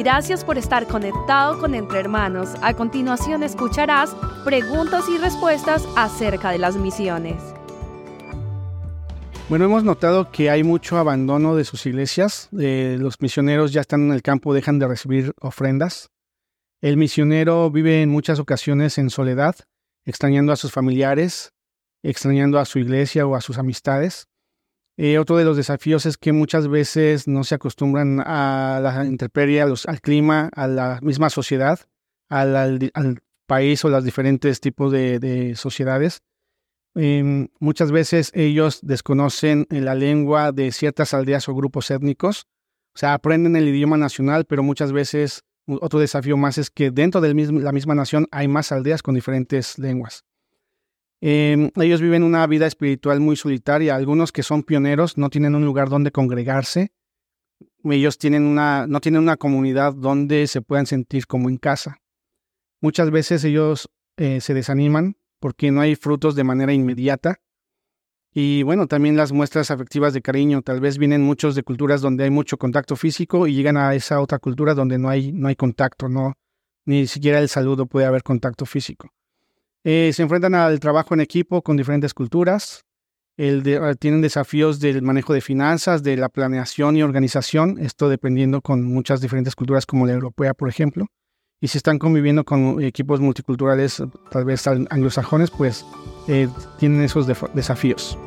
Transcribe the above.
Gracias por estar conectado con Entre Hermanos. A continuación escucharás preguntas y respuestas acerca de las misiones. Bueno, hemos notado que hay mucho abandono de sus iglesias. Eh, los misioneros ya están en el campo, dejan de recibir ofrendas. El misionero vive en muchas ocasiones en soledad, extrañando a sus familiares, extrañando a su iglesia o a sus amistades. Eh, otro de los desafíos es que muchas veces no se acostumbran a la intemperie, al clima, a la misma sociedad, al, país o los diferentes tipos de sociedades. Em, muchas veces ellos desconocen la lengua de ciertas aldeas o grupos étnicos, o sea, aprenden el idioma nacional, pero muchas veces otro desafío más es que dentro de la misma nación hay más aldeas con diferentes lenguas. Em, ellos viven una vida espiritual muy solitaria. Algunos que son pioneros no tienen un lugar donde congregarse. Ellos tienen una, no tienen una comunidad donde se puedan sentir como en casa. Muchas veces ellos eh, se desaniman porque no hay frutos de manera inmediata. Y bueno, también las muestras afectivas de cariño. Tal vez vienen muchos de culturas donde hay mucho contacto físico y llegan a esa otra cultura donde no hay, no hay contacto, no, ni siquiera el saludo puede haber contacto físico. Eh, se enfrentan al trabajo en equipo con diferentes culturas. El ah, tienen desafíos del manejo de finanzas, de la planeación y organización, esto dependiendo con muchas diferentes culturas como la europea, por ejemplo y si están conviviendo con equipos multiculturales, tal vez anglosajones, pues eh, tienen esos desafíos.